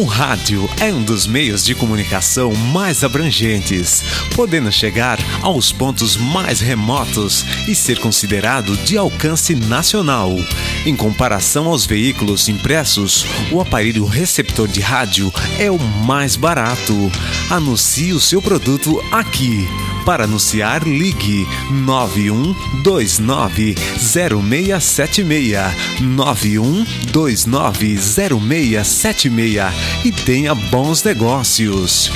O rádio é um dos meios de comunicação mais abrangentes, podendo chegar aos pontos mais remotos e ser considerado de alcance nacional. Em comparação aos veículos impressos, o aparelho receptor de rádio é o mais barato. Anuncie o seu produto aqui. Para anunciar, ligue 91290676 91290676 e tenha bons negócios.